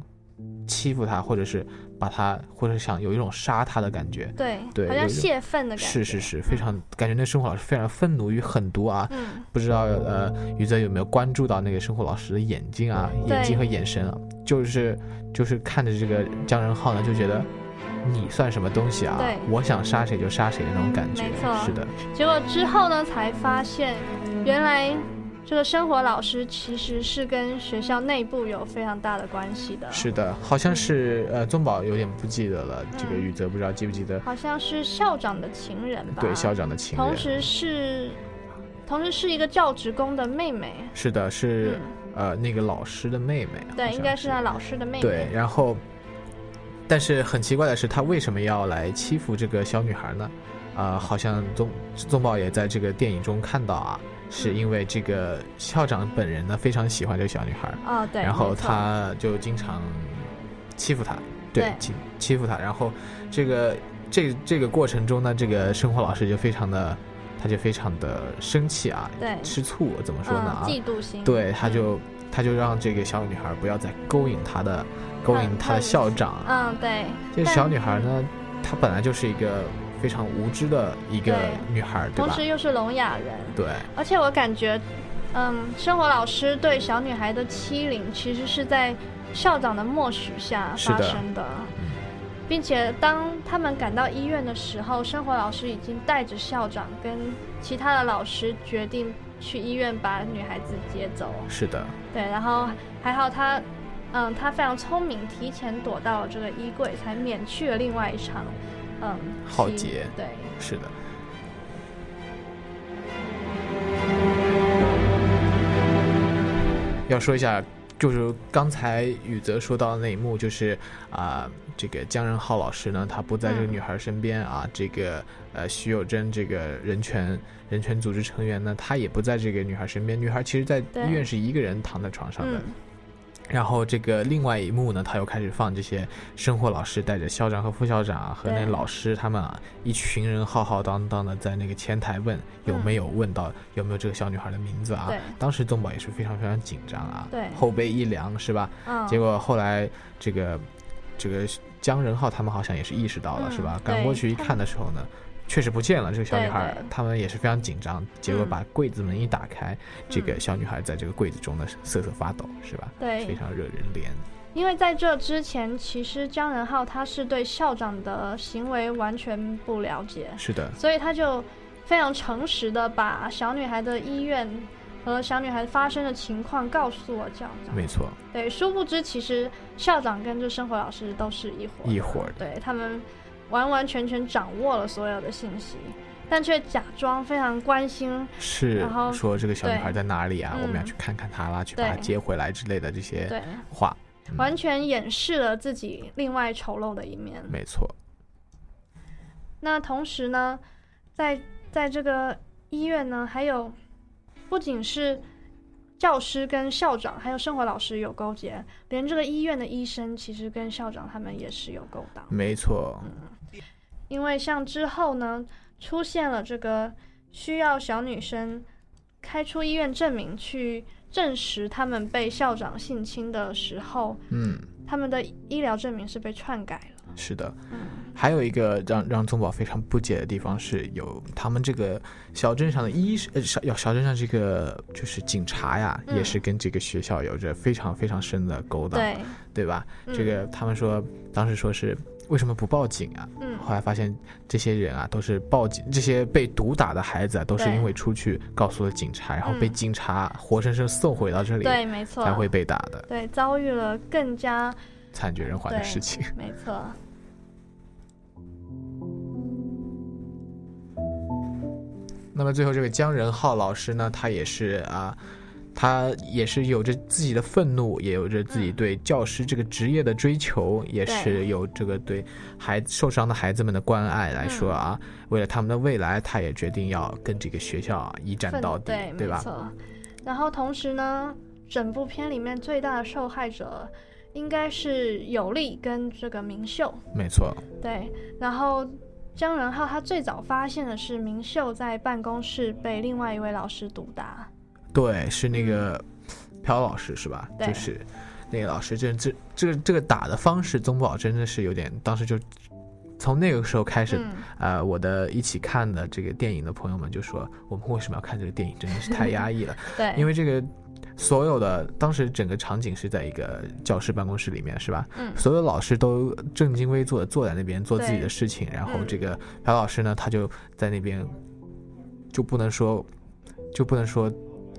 欺负他，或者是把他，或者想有一种杀他的感觉。对对好像泄愤的感觉。是是是，非常感觉那生活老师非常愤怒与狠毒啊！嗯，不知道呃，余泽有没有关注到那个生活老师的眼睛啊，眼睛和眼神啊？就是就是看着这个江仁浩呢，就觉得你算什么东西啊对？我想杀谁就杀谁的那种感觉。没错是的，结果之后呢，才发现原来这个生活老师其实是跟学校内部有非常大的关系的。是的，好像是呃，宗宝有点不记得了，这个嗯宇泽不知道记不记得？好像是校长的情人吧？对，校长的情人。同时是，同时是一个教职工的妹妹。是的，是、嗯，呃那个老师的妹妹。对，应该是他老师的妹妹。对，然后，但是很奇怪的是，他为什么要来欺负这个小女孩呢？啊、好像宗宗宝也在这个电影中看到啊，是因为这个校长本人呢非常喜欢这个小女孩，哦，对，然后他就经常欺负她，对。对，欺欺负她，然后这个这这个过程中呢，这个生活老师就非常的，他就非常的生气啊，对。吃醋，怎么说呢啊？嗯，嫉妒心。对，他嗯。就、他就让这个小女孩不要再勾引他的勾引他的校长啊。嗯，对，这但小女孩呢，她本来就是一个非常无知的一个女孩，对吧同时？又是聋哑人，对，而且我感觉，嗯，生活老师对小女孩的欺凌，其实是在校长的默许下发生的。嗯并且当他们赶到医院的时候，生活老师已经带着校长跟其他的老师决定去医院把女孩子接走。是的，对，然后还好他，嗯，他非常聪明，提前躲到了这个衣柜，才免去了另外一场，嗯，浩劫对，是的。要说一下，就是刚才宇泽说到的那一幕，就是啊、这个姜仁浩老师呢，他不在这个嗯女孩身边啊，这个呃徐有贞这个人权人权组织成员呢，他也不在这个女孩身边。女孩其实，在医院是一个人躺在床上的。嗯，然后这个另外一幕呢，他又开始放这些生活老师带着校长和副校长啊和那老师他们啊，一群人浩浩荡荡的在那个前台问有没有问到有没有这个小女孩的名字啊？当时东宝也是非常非常紧张啊，对后背一凉是吧？嗯，结果后来这个这个江仁浩他们好像也是意识到了、嗯是吧？赶过去一看的时候呢，确实不见了。这个小女孩他们也是非常紧张，结果嗯把柜子门一打开，这个嗯小女孩在这个柜子中呢瑟瑟发抖，是吧？对非常惹人怜。因为在这之前，其实姜仁浩他是对校长的行为完全不了解，是的，所以他就非常诚实的把小女孩的医院和小女孩发生的情况告诉了校长。没错，对，殊不知其实校长跟这生活老师都是一伙一伙的。对他们完完全全掌握了所有的信息，但却假装非常关心。是然后说这个小女孩在哪里啊？我们要嗯去看看她啦，去把她接回来之类的这些，话。嗯完全掩饰了自己另外丑陋的一面。没错，那同时呢，在在这个医院呢，还有不仅是教师跟校长，还有生活老师有勾结，连这个医院的医生其实跟校长他们也是有勾当。没错，嗯因为像之后呢，出现了这个需要小女生开出医院证明去证实他们被校长性侵的时候，嗯，他们的医疗证明是被篡改了。是的。嗯，还有一个让让宗宝非常不解的地方是，有他们这个小镇上的医呃小小小镇上这个就是警察呀，嗯也是跟这个学校有着非常非常深的勾当，对，对吧？嗯这个他们说当时说是为什么不报警啊？嗯后来发现这些人啊都是报警，这些被毒打的孩子啊都是因为出去告诉了警察，然后被嗯警察活生生送回到这里，对，没错，才会被打的，对遭遇了更加惨绝人寰的事情。没错。那么最后这个姜仁浩老师呢，他也是啊。他也是有着自己的愤怒，也有着自己嗯对教师这个职业的追求，也是有这个对孩子受伤的孩子们的关爱来说嗯啊。为了他们的未来，他也决定要跟这个学校啊一战到底，对，对吧？没错。然后同时呢，整部片里面最大的受害者应该是有利跟这个明秀。没错，对，然后姜仁浩他最早发现的是明秀在办公室被另外一位老师毒打。对，是那个朴老师是吧？嗯对就是那个老师，这这这个这个打的方式，宗宝真的是有点，当时就从那个时候开始，嗯，呃，我的一起看的这个电影的朋友们就说，我们为什么要看这个电影？真的是太压抑了，对，因为这个。所有的当时整个场景是在一个教室办公室里面，是吧？嗯所有老师都正襟危坐的坐在那边做自己的事情，然后嗯这个朴老师呢，他就在那边就不能说就不能说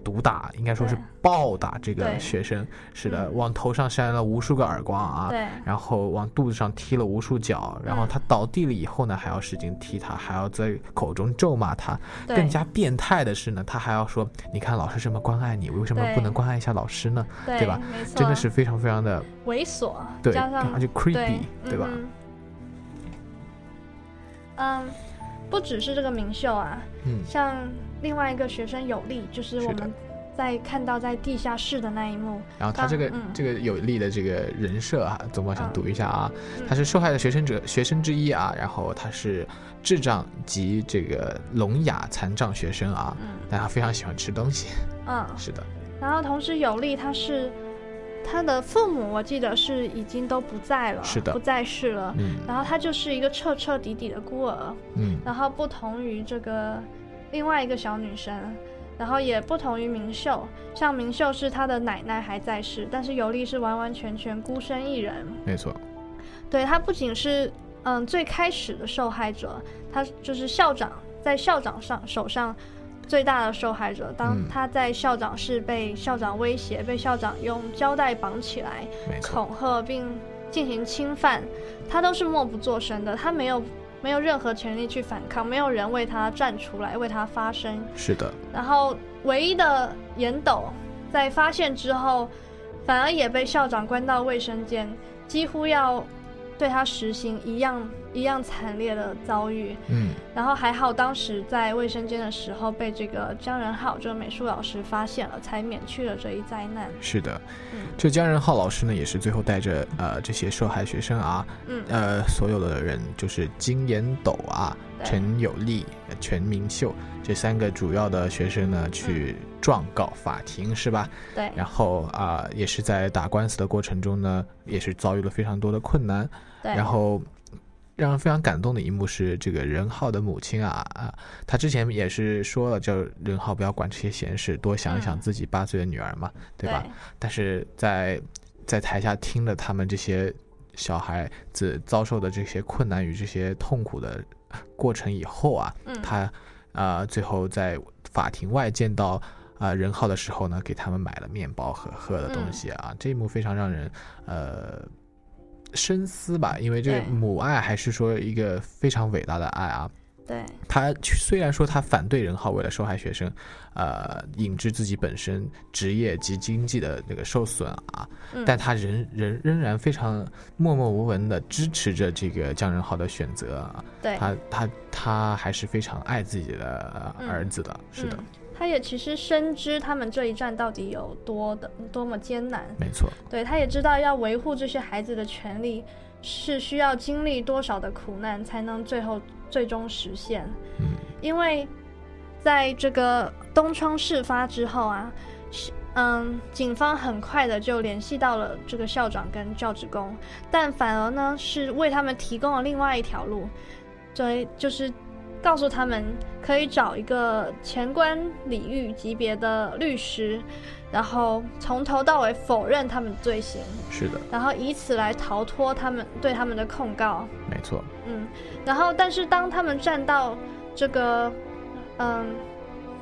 毒打，应该说是暴打这个学生，是的，嗯。往头上扇了无数个耳光啊，对。然后往肚子上踢了无数脚，然后嗯。他倒地了以后呢，还要使劲踢他，还要在口中咒骂他。对。更加变态的是呢，他还要说：“你看老师这么关爱你，为什么不能关爱一下老师呢？”对对吧？真的是非常非常的猥琐，对，而且 creepy，对对吧？嗯。嗯，不只是这个明秀啊，嗯，像另外一个学生有利，就是我们在看到在地下室的那一幕，然后他这个、嗯。这个有利的这个人设啊，总宝想嗯。读一下啊，嗯。他是受害的学生者学生之一啊，然后他是智障及这个聋哑残障学生啊，嗯。但他非常喜欢吃东西，嗯，是的，然后同时有利他是他的父母，我记得是已经都不在了，是的。不在世了，嗯。然后他就是一个彻彻底底的孤儿，嗯，然后不同于这个另外一个小女生，然后也不同于明秀，像明秀是她的奶奶还在世，但是尤利是完完全全孤身一人。没错，对他不仅是嗯最开始的受害者，他就是校长在校长上手上最大的受害者。当嗯他在校长室被校长威胁，被校长用胶带绑起来，恐吓并进行侵犯，他都是默不作声的，他没有没有任何权利去反抗，没有人为他站出来为他发声。是的，然后唯一的严斗在发现之后，反而也被校长关到卫生间，几乎要对他实行一样一样惨烈的遭遇。嗯，然后还好当时在卫生间的时候被这个姜仁浩这个美术老师发现了，才免去了这一灾难。是的。嗯，这姜仁浩老师呢，也是最后带着呃这些受害学生啊，嗯。呃所有的人，就是金延斗啊、陈有利、呃全明秀这三个主要的学生呢，去状告法庭，是吧？对，然后啊、也是在打官司的过程中呢，也是遭遇了非常多的困难。对，然后让人非常感动的一幕是这个任浩的母亲啊啊，她之前也是说了，叫任浩不要管这些闲事，多想一想嗯自己八岁的女儿嘛，对吧？但是在在台下听了他们这些小孩子遭受的这些困难与这些痛苦的过程以后啊，嗯他啊、最后在法庭外见到啊、任浩的时候呢，给他们买了面包和喝的东西啊，这一幕非常让人呃深思吧，因为这个母爱还是说一个非常伟大的爱啊。对他虽然说他反对任浩为了受害学生，呃，引致自己本身职业及经济的那个受损啊，嗯但他仍仍仍然非常默默无闻的支持着这个姜仁浩的选择啊。对，他他他还是非常爱自己的嗯儿子的，是的，嗯他也其实深知他们这一战到底有多的多么艰难，没错，对他也知道要维护这些孩子的权利是需要经历多少的苦难才能最后最终实现。嗯，因为在这个东窗事发之后啊，是嗯，警方很快的就联系到了这个校长跟教职工，但反而呢是为他们提供了另外一条路，对，就是告诉他们可以找一个前官礼遇级别的律师，然后从头到尾否认他们的罪行，是的，然后以此来逃脱他们对他们的控告。没错，嗯，然后但是当他们站到这个嗯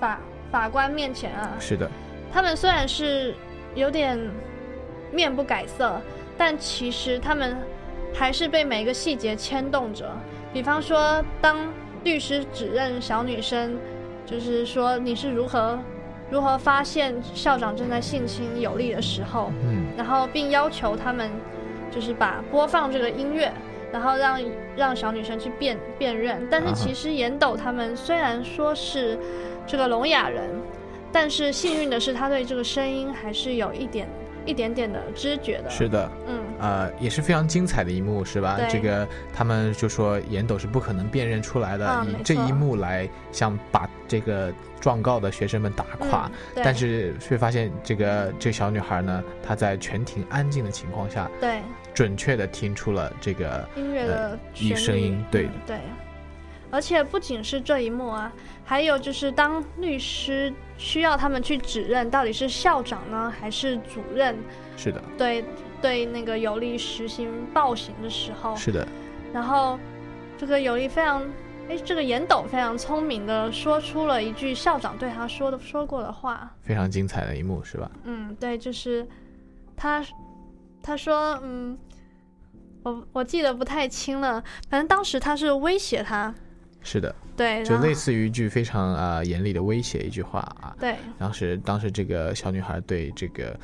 法法官面前啊，是的，他们虽然是有点面不改色，但其实他们还是被每个细节牵动着。比方说，当律师指认小女生，就是说你是如何如何发现校长正在性侵有利的时候，嗯，然后并要求他们就是把播放这个音乐，然后让让小女生去辨辨认。但是其实严斗他们虽然说是这个聋哑人，但是幸运的是他对这个声音还是有一点一点点的知觉的。是的，嗯，呃，也是非常精彩的一幕，是吧？这个他们就说严斗是不可能辨认出来的，啊以这一幕来想把这个状告的学生们打垮。嗯但是却发现这个这个小女孩呢，她在全庭安静的情况下，对准确的听出了这个音乐的声音，对嗯对。而且不仅是这一幕啊，还有就是当律师需要他们去指认到底是校长呢，还是主任？是的，对对那个有利实行暴行的时候，是的，然后这个有利非常，哎，这个严斗非常聪明的说出了一句校长对他说的说过的话，非常精彩的一幕，是吧？嗯，对，就是他他说，嗯，我我记得不太清了，反正当时他是威胁他，是的，对，就类似于一句非常啊、呃严厉的威胁一句话啊。对，当时当时这个小女孩对这个，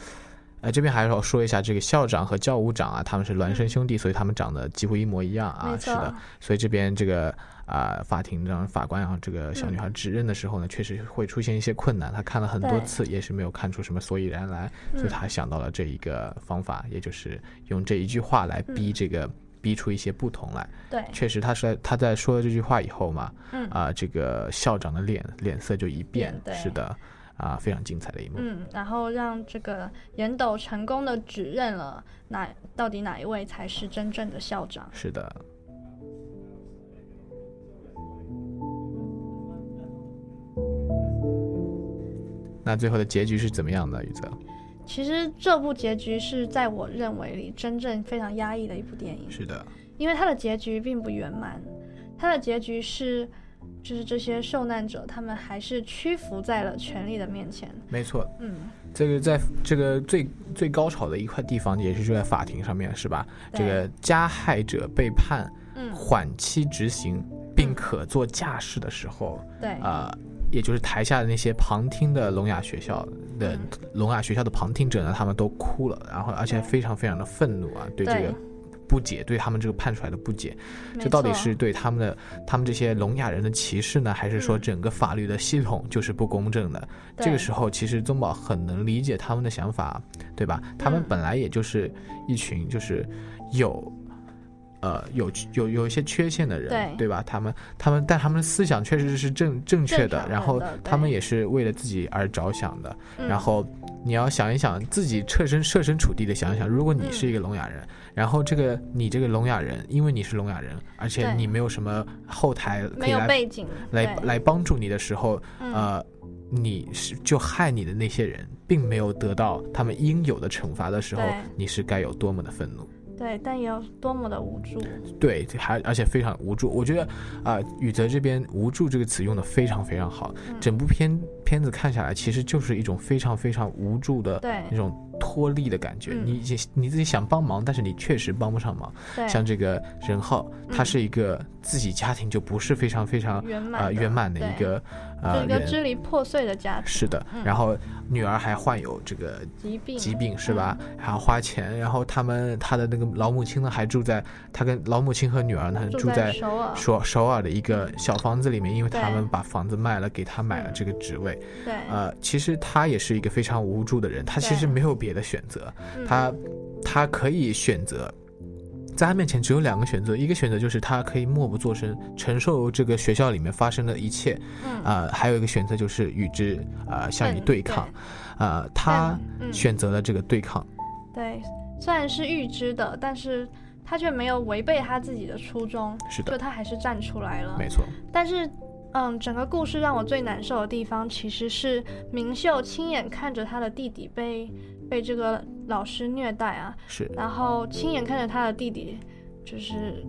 呃，这边还是要说一下，这个校长和教务长啊，他们是孪生兄弟，所以他们长得几乎一模一样啊。是的，所以这边这个啊、法庭让法官让这个小女嗯孩指认的时候呢，确实会出现一些困难。她看了很多次，也是没有看出什么所以然来，所以她想到了这一个方法，也就是用这一句话来逼嗯这个。逼出一些不同来，对，确实，他是在他在说了这句话以后嘛，嗯啊、这个校长的脸脸色就一变变，对是的，啊、非常精彩的一幕。嗯，然后让这个严斗成功的指认了哪到底哪一位才是真正的校长。是的。那最后的结局是怎么样的，宇泽？其实这部结局是在我认为里真正非常压抑的一部电影，是的，因为它的结局并不圆满，它的结局是，就是这些受难者他们还是屈服在了权力的面前。没错。嗯，这个在这个最最高潮的一块地方，也是就在法庭上面，是吧？这个加害者被判嗯缓期执行，并可做驾驶的时候，对，啊、也就是台下的那些旁听的聋哑学校的嗯聋哑学校的旁听者呢，他们都哭了，然后而且非常非常的愤怒啊，对这个不解，对他们这个判出来的不解，这到底是对他们的他们这些聋哑人的歧视呢，还是说嗯整个法律的系统就是不公正的？这个时候，其实宗宝很能理解他们的想法，对吧？他们嗯本来也就是一群就是有呃有有有一些缺陷的人，对。吧？他们他们但他们的思想确实是正正确的，然后他们也是为了自己而着想的。嗯。然后你要想一想，自己设身设身处地的想一想，如果你是一个聋哑人，然后这个你这个聋哑人，因为你是聋哑人，而且你没有什么后台可以来背景，来来帮助你的时候，嗯。呃，你是就害你的那些人，并没有得到他们应有的惩罚的时候，你是该有多么的愤怒。对，但也有多么的无助，对，还而且非常无助。我觉得啊、宇泽这边“无助”这个词用的非常非常好。嗯整部片片子看下来，其实就是一种非常非常无助的那种脱力的感觉。嗯。你你自己想帮忙，但是你确实帮不上忙。像这个任浩，他嗯是一个自己家庭就不是非常非常圆满圆满的一个就呃。一个支离破碎的家庭，是的，嗯。然后女儿还患有这个疾病，疾病是吧？还要花钱，然后他们他的那个老母亲呢，还住在他跟老母亲和女儿呢住住在首尔，首首尔的一个小房子里面，因为他们把房子卖了，给他买了嗯这个职位。对，呃，其实他也是一个非常无助的人，他其实没有别的选择，嗯他他可以选择。在他面前只有两个选择，一个选择就是他可以默不作声，承受这个学校里面发生的一切，嗯啊、还有一个选择就是与之呃相与嗯对抗，呃，他选择了这个对抗，对，虽然是预知的，但是他却没有违背他自己的初衷，是的，就他还是站出来了。没错，但是，嗯，整个故事让我最难受的地方，其实是明秀亲眼看着他的弟弟被被这个老师虐待啊，是然后亲眼看着他的弟弟就是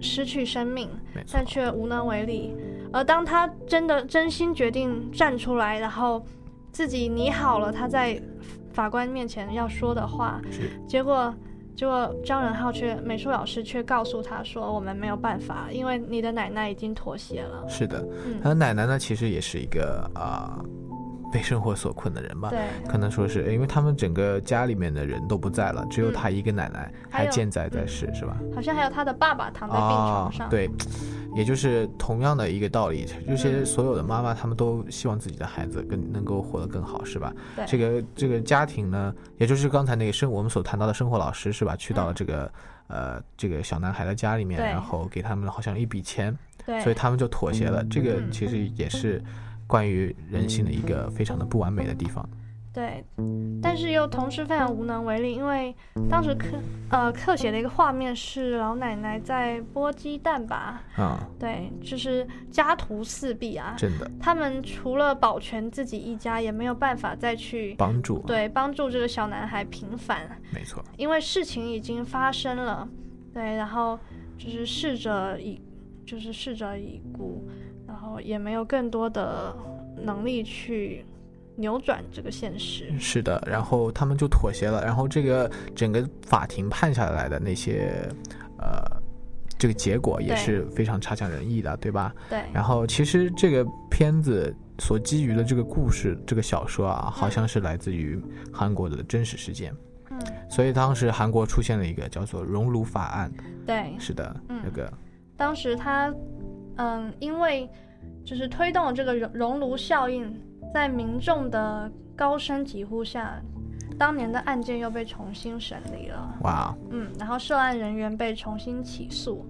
失去生命，但，却无能为力。而当他真的真心决定站出来，然后自己拟好了他在法官面前要说的话，是结果结果张仁浩却美术老师却告诉他说：“我们没有办法，因为你的奶奶已经妥协了。是的，嗯他的奶奶呢，其实也是一个啊、被生活所困的人”吧。对，可能说是因为他们整个家里面的人都不在了，只有嗯他一个奶奶还健在在嗯世，是吧？好像还有他的爸爸躺在病啊床上。，对，也就是同样的一个道理，就是嗯所有的妈妈他们都希望自己的孩子更能够活得更好，是吧？对这个这个家庭呢，也就是刚才那个生我们所谈到的生活老师是吧？去到了这个、呃这个小男孩的家里面，然后给他们好像一笔钱，对，所以他们就妥协了。这个嗯其实也是关于人性的一个非常的不完美的地方。对，但是又同时非常无能为力，因为当时刻呃刻写的一个画面是老奶奶在剥鸡蛋吧，啊、对，就是家徒四壁啊。真的。他们除了保全自己一家，也没有办法再去帮助，，对帮助这个小男孩平反，没错，因为事情已经发生了，对，然后就是逝者已就是逝者已故，然后也没有更多的能力去扭转这个现实。是的。然后他们就妥协了，然后这个整个法庭判下来的那些呃。这个结果也是非常差强人意的，对吧？对，然后其实这个片子所基于的这个故事，这个小说啊，好像是来自于韩国的真实事件。嗯，所以当时韩国出现了一个叫做“熔炉法案对”，，是的，嗯那个当时他，嗯，因为就是推动了这个熔熔炉效应，在民众的高声疾呼下，当年的案件又被重新审理了。哇，嗯，然后涉案人员被重新起诉，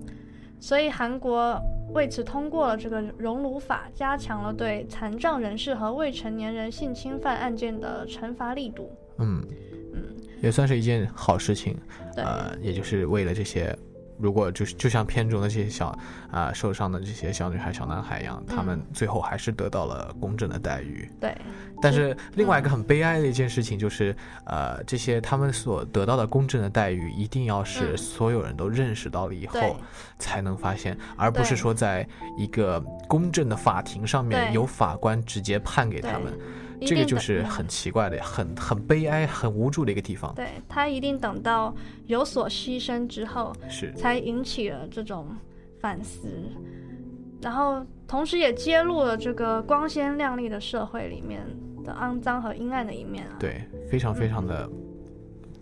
所以韩国为此通过了这个熔炉法，加强了对残障人士和未成年人性侵犯案件的惩罚力度。嗯，嗯，也算是一件好事情。呃，也就是为了这些，如果就是就像片中的这些小啊、受伤的这些小女孩、小男孩一样，他们嗯最后还是得到了公正的待遇。对，但是另外一个很悲哀的一件事情就是，呃，这些他们所得到的公正的待遇，一定要是嗯。所有人都认识到了以后才能发现，而不是说在一个公正的法庭上面对。由法官直接判给他对。们，这个就是嗯很奇怪的、很很悲哀、很无助的一个地方。对他一定等到有所牺牲之后，是，才引起了这种反思，然后同时也揭露了这个光鲜亮丽的社会里面的肮脏和阴暗的一面啊。对，非常非常的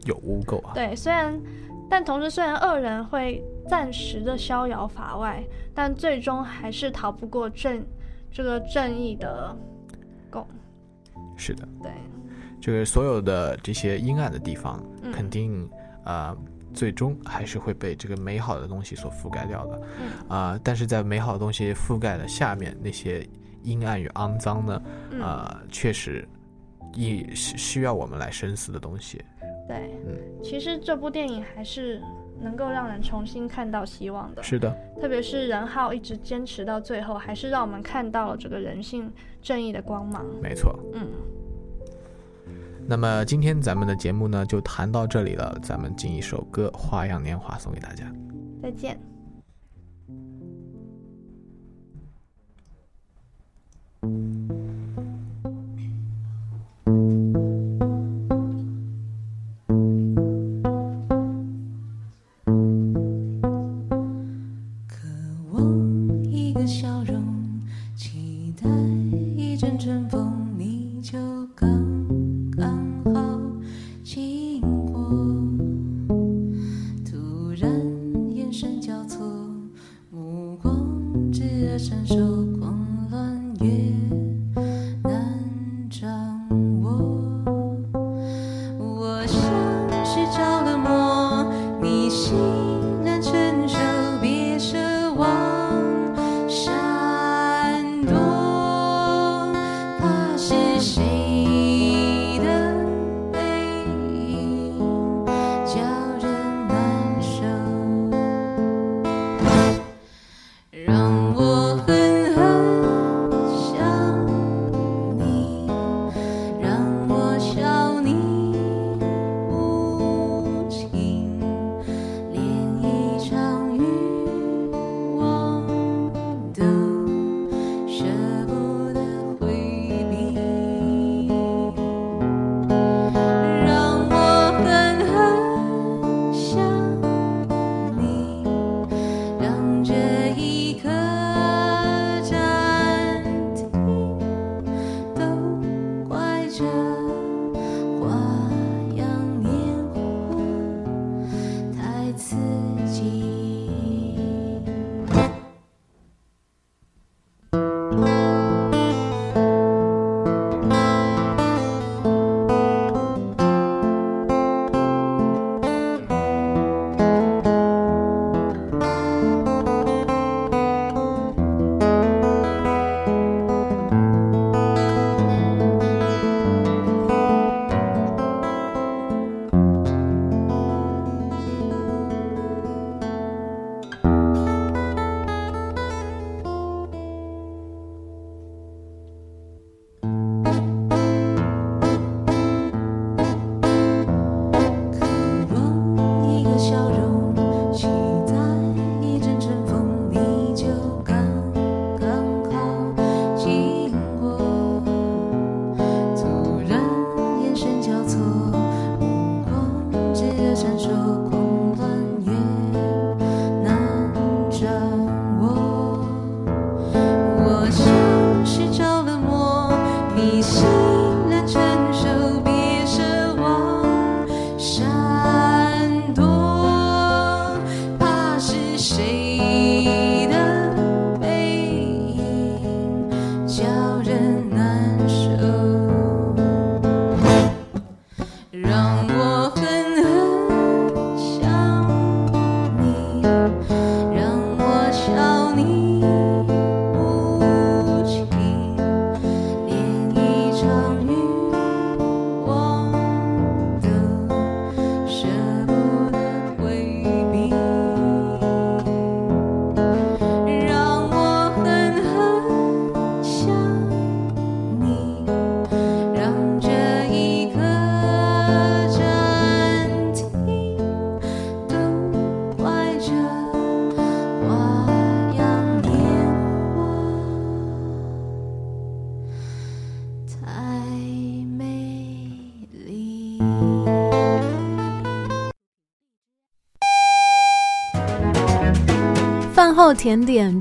有污垢啊。对，虽然，但同时虽然恶人会暂时的逍遥法外，但最终还是逃不过正这个正义的拱。是的，对，就是所有的这些阴暗的地方，嗯。肯定呃最终还是会被这个美好的东西所覆盖掉的。嗯。啊、但是在美好的东西覆盖的下面，那些阴暗与肮脏呢，嗯，啊，确实也是需要我们来深思的东西。对，嗯。其实这部电影还是能够让人重新看到希望的。是的，特别是任浩一直坚持到最后，还是让我们看到了这个人性正义的光芒。没错。嗯，那么今天咱们的节目呢就谈到这里了，咱们进一首歌《花样年华》送给大家。再见。渴后甜点